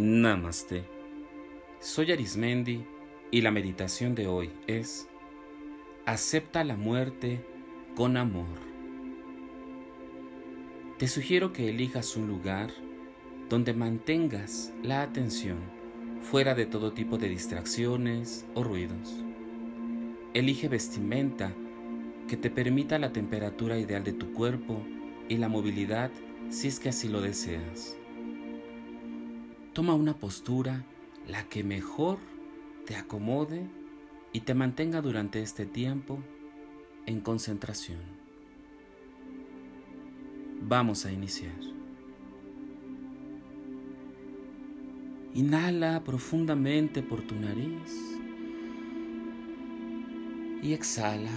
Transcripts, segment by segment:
Namaste. Soy Arismendi y la meditación de hoy es Acepta la muerte con amor. Te sugiero que elijas un lugar donde mantengas la atención fuera de todo tipo de distracciones o ruidos. Elige vestimenta que te permita la temperatura ideal de tu cuerpo y la movilidad si es que así lo deseas. Toma una postura la que mejor te acomode y te mantenga durante este tiempo en concentración. Vamos a iniciar. Inhala profundamente por tu nariz y exhala.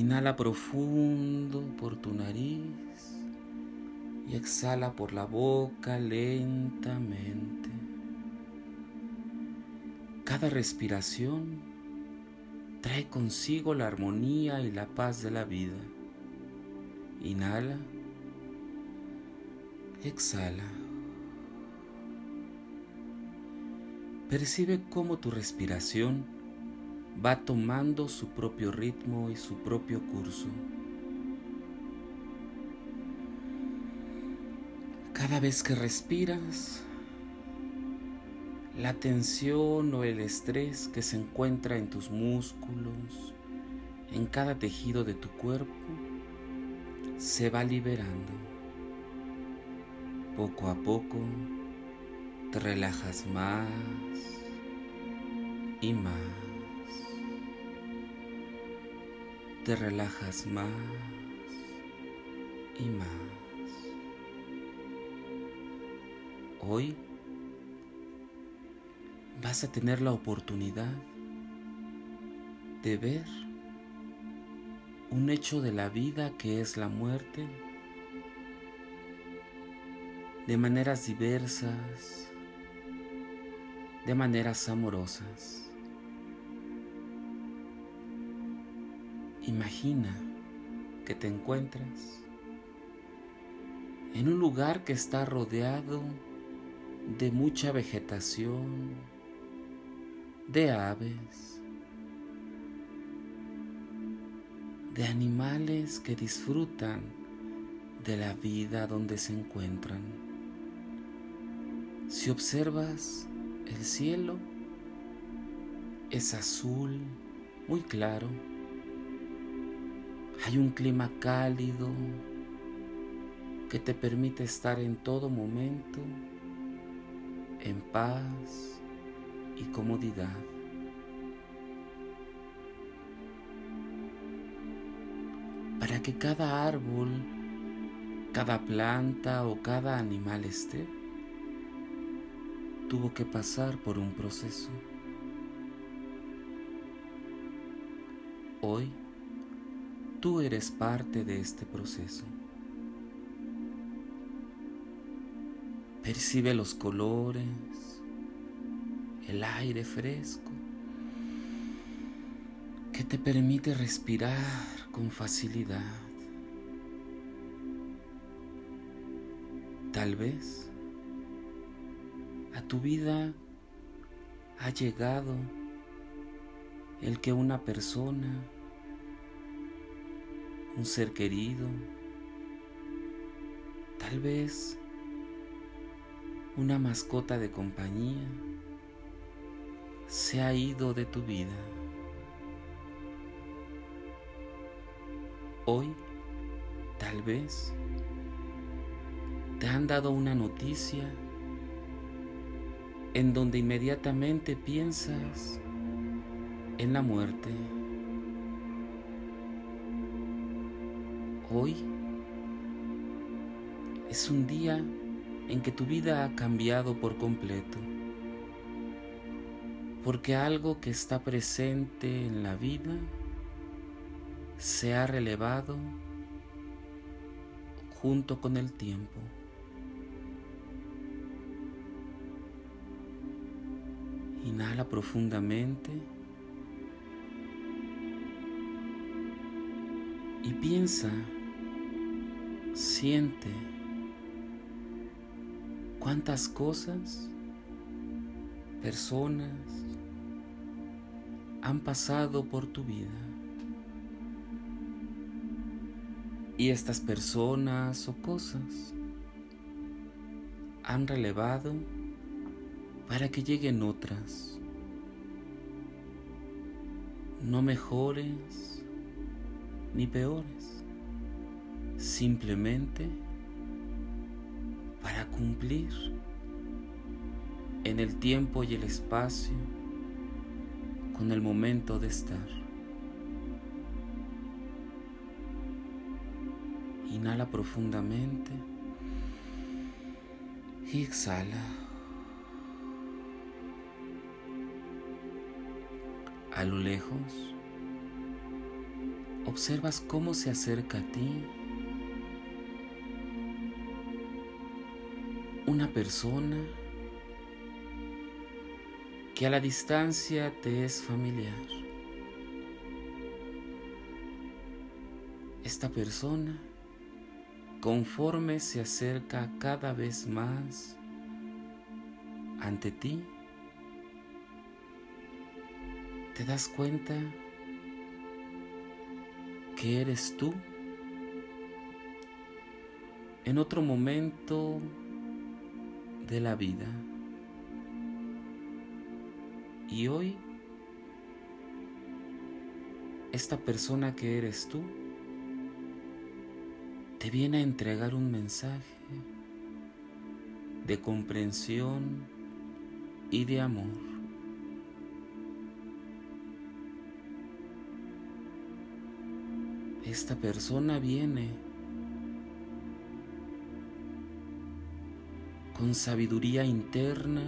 Inhala profundo por tu nariz y exhala por la boca lentamente. Cada respiración trae consigo la armonía y la paz de la vida. Inhala, exhala. Percibe cómo tu respiración va tomando su propio ritmo y su propio curso. Cada vez que respiras, la tensión o el estrés que se encuentra en tus músculos, en cada tejido de tu cuerpo, se va liberando. Poco a poco te relajas más y más. Te relajas más y más. Hoy vas a tener la oportunidad de ver un hecho de la vida que es la muerte de maneras diversas, de maneras amorosas. Imagina que te encuentras en un lugar que está rodeado de mucha vegetación, de aves, de animales que disfrutan de la vida donde se encuentran. Si observas el cielo, es azul, muy claro hay un clima cálido que te permite estar en todo momento en paz y comodidad. Para que cada árbol, cada planta o cada animal esté, tuvo que pasar por un proceso. Hoy Tú eres parte de este proceso. Percibe los colores, el aire fresco que te permite respirar con facilidad. Tal vez a tu vida ha llegado el que una persona un ser querido, tal vez una mascota de compañía se ha ido de tu vida. Hoy, tal vez, te han dado una noticia en donde inmediatamente piensas en la muerte. Hoy es un día en que tu vida ha cambiado por completo, porque algo que está presente en la vida se ha relevado junto con el tiempo. Inhala profundamente y piensa Siente cuántas cosas, personas han pasado por tu vida. Y estas personas o cosas han relevado para que lleguen otras, no mejores ni peores, simplemente para cumplir en el tiempo y el espacio con el momento de estar. Inhala profundamente y exhala. A lo lejos, observas cómo se acerca a ti una persona que a la distancia te es familiar. Esta persona, conforme se acerca cada vez más ante ti, te das cuenta que eres tú en otro momento de la vida. Y hoy, esta persona que eres tú te viene a entregar un mensaje de comprensión y de amor. esta persona viene con sabiduría interna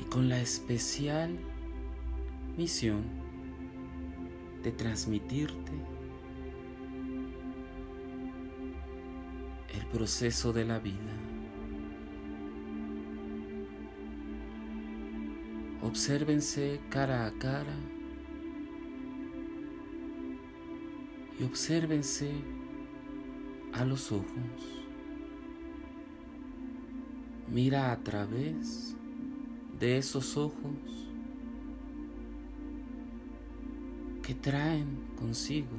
y con la especial misión de transmitirte el proceso de la vida. Obsérvense cara a cara y obsérvense a los ojos. Mira a través de esos ojos que traen consigo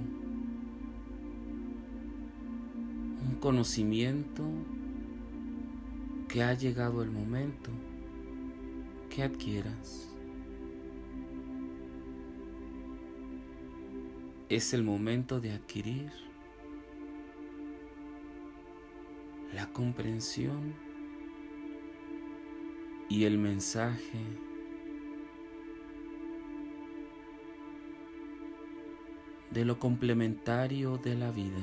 un conocimiento que ha llegado el momento que adquieras. es el momento de adquirir la comprensión y el mensaje de lo complementario de la vida.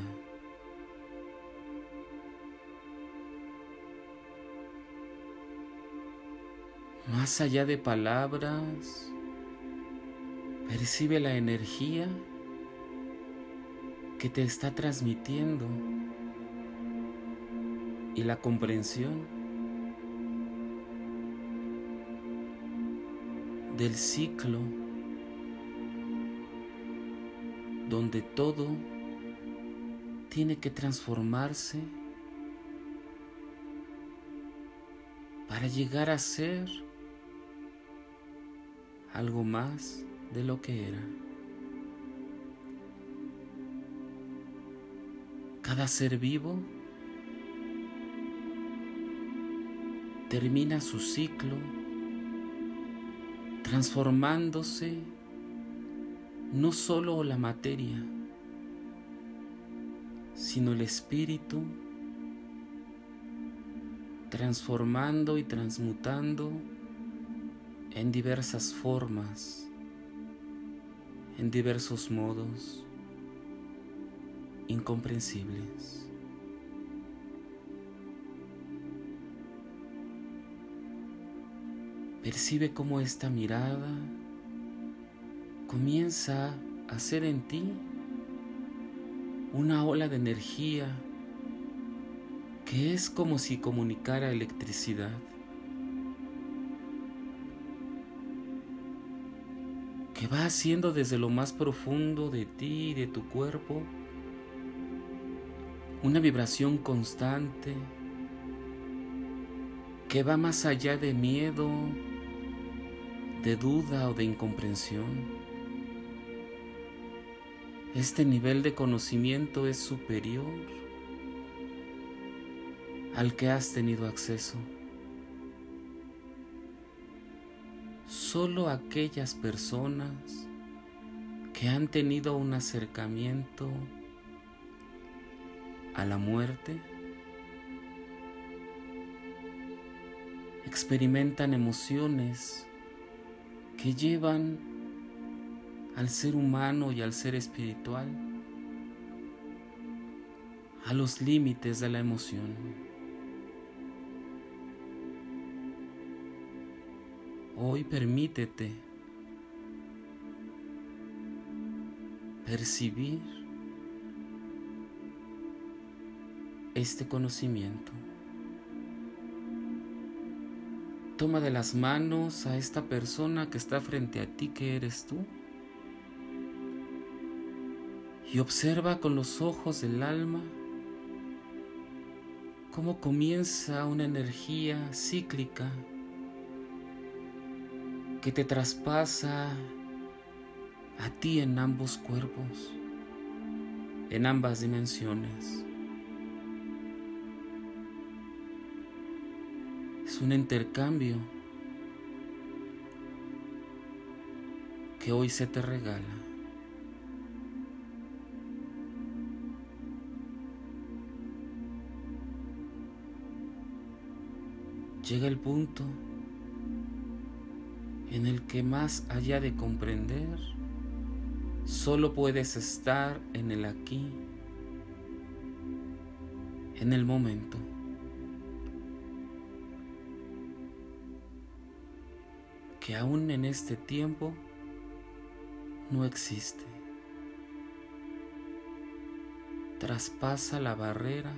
Más allá de palabras, percibe la energía que te está transmitiendo y la comprensión del ciclo donde todo tiene que transformarse para llegar a ser algo más de lo que era. Cada ser vivo termina su ciclo transformándose no solo la materia, sino el espíritu, transformando y transmutando en diversas formas, en diversos modos incomprensibles. Percibe cómo esta mirada comienza a hacer en ti una ola de energía que es como si comunicara electricidad. que va haciendo desde lo más profundo de ti y de tu cuerpo una vibración constante que va más allá de miedo, de duda o de incomprensión. Este nivel de conocimiento es superior al que has tenido acceso. Solo aquellas personas que han tenido un acercamiento a la muerte experimentan emociones que llevan al ser humano y al ser espiritual a los límites de la emoción. Hoy permítete percibir este conocimiento. Toma de las manos a esta persona que está frente a ti, que eres tú, y observa con los ojos del alma cómo comienza una energía cíclica que te traspasa a ti en ambos cuerpos, en ambas dimensiones. Es un intercambio que hoy se te regala. Llega el punto en el que más allá de comprender, solo puedes estar en el aquí, en el momento. Que aún en este tiempo no existe. Traspasa la barrera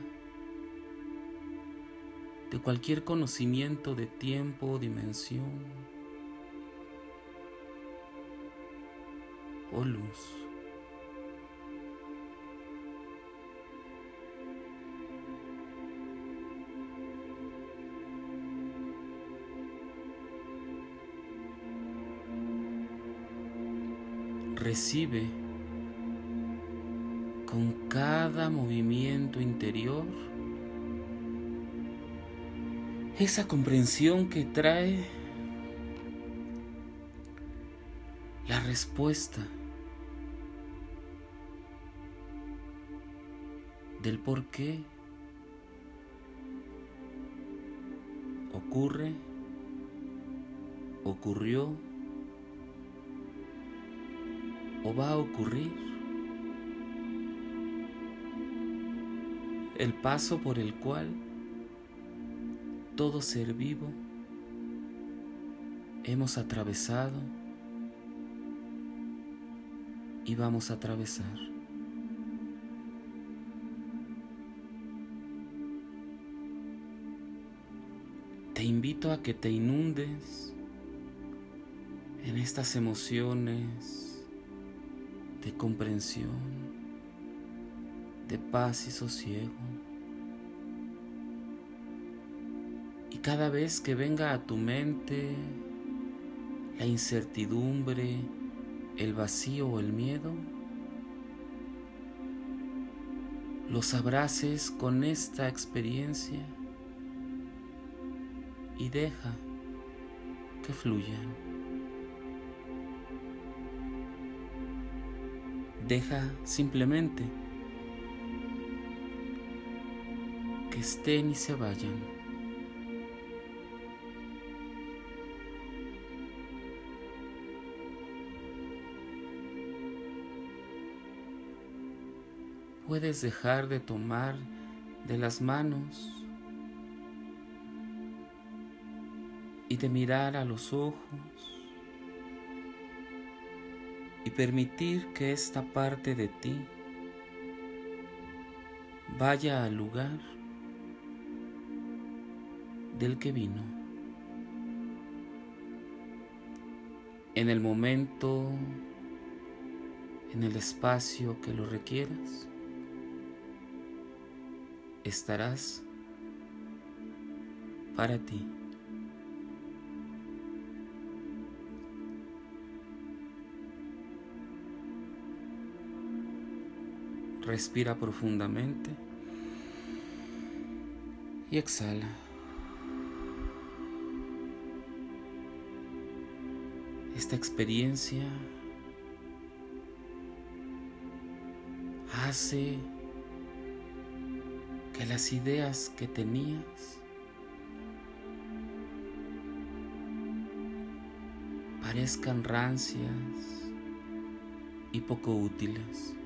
de cualquier conocimiento de tiempo dimensión o luz. Recibe con cada movimiento interior esa comprensión que trae la respuesta del por qué ocurre, ocurrió va a ocurrir. El paso por el cual todo ser vivo hemos atravesado y vamos a atravesar. Te invito a que te inundes en estas emociones de comprensión, de paz y sosiego. Y cada vez que venga a tu mente la incertidumbre, el vacío o el miedo, los abraces con esta experiencia y deja que fluyan. Deja simplemente que estén y se vayan. Puedes dejar de tomar de las manos y de mirar a los ojos y permitir que esta parte de ti vaya al lugar del que vino. En el momento, en el espacio que lo requieras, estarás para ti. Respira profundamente y exhala. Esta experiencia hace que las ideas que tenías parezcan rancias y poco útiles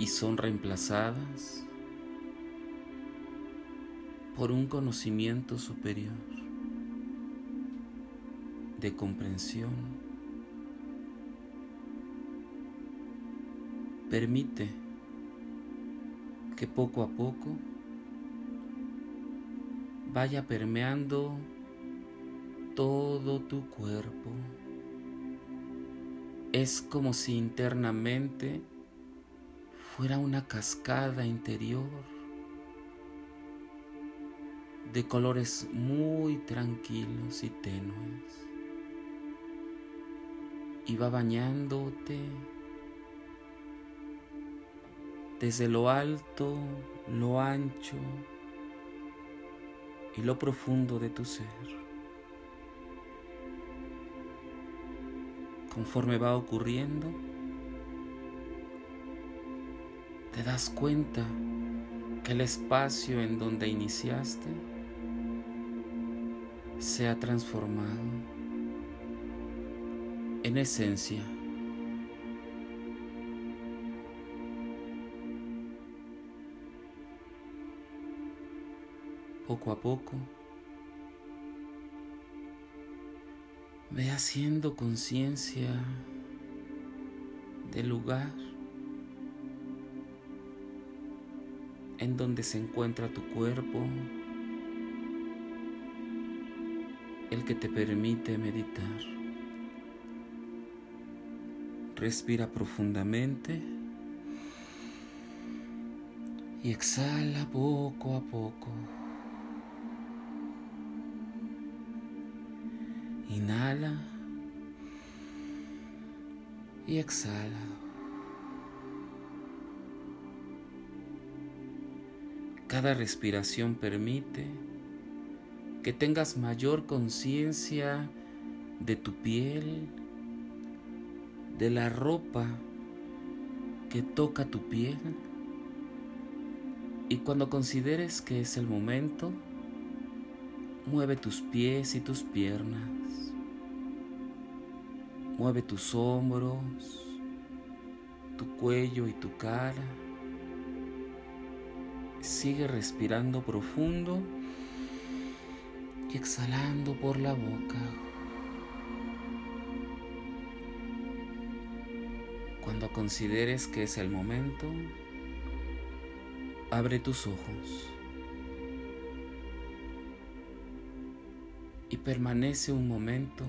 y son reemplazadas por un conocimiento superior de comprensión. Permite que poco a poco vaya permeando todo tu cuerpo. Es como si internamente fuera una cascada interior de colores muy tranquilos y tenues. Y va bañándote desde lo alto, lo ancho y lo profundo de tu ser. Conforme va ocurriendo, te das cuenta que el espacio en donde iniciaste se ha transformado en esencia. Poco a poco, ve haciendo conciencia del lugar en donde se encuentra tu cuerpo, el que te permite meditar. Respira profundamente y exhala poco a poco. Inhala y exhala. Cada respiración permite que tengas mayor conciencia de tu piel, de la ropa que toca tu piel. Y cuando consideres que es el momento, mueve tus pies y tus piernas. Mueve tus hombros, tu cuello y tu cara. Sigue respirando profundo y exhalando por la boca. Cuando consideres que es el momento, abre tus ojos y permanece un momento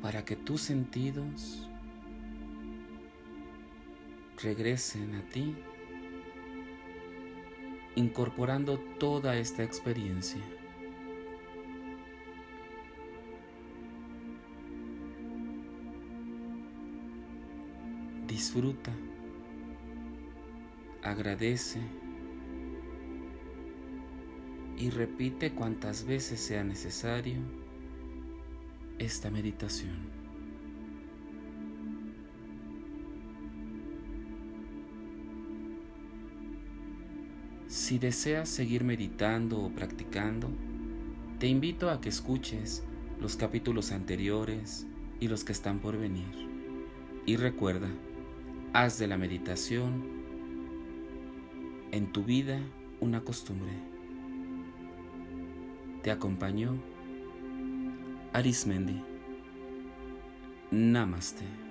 para que tus sentidos regresen a ti incorporando toda esta experiencia. Disfruta, agradece y repite cuantas veces sea necesario esta meditación. Si deseas seguir meditando o practicando, te invito a que escuches los capítulos anteriores y los que están por venir. Y recuerda, haz de la meditación en tu vida una costumbre. Te acompañó Arismendi. Namaste.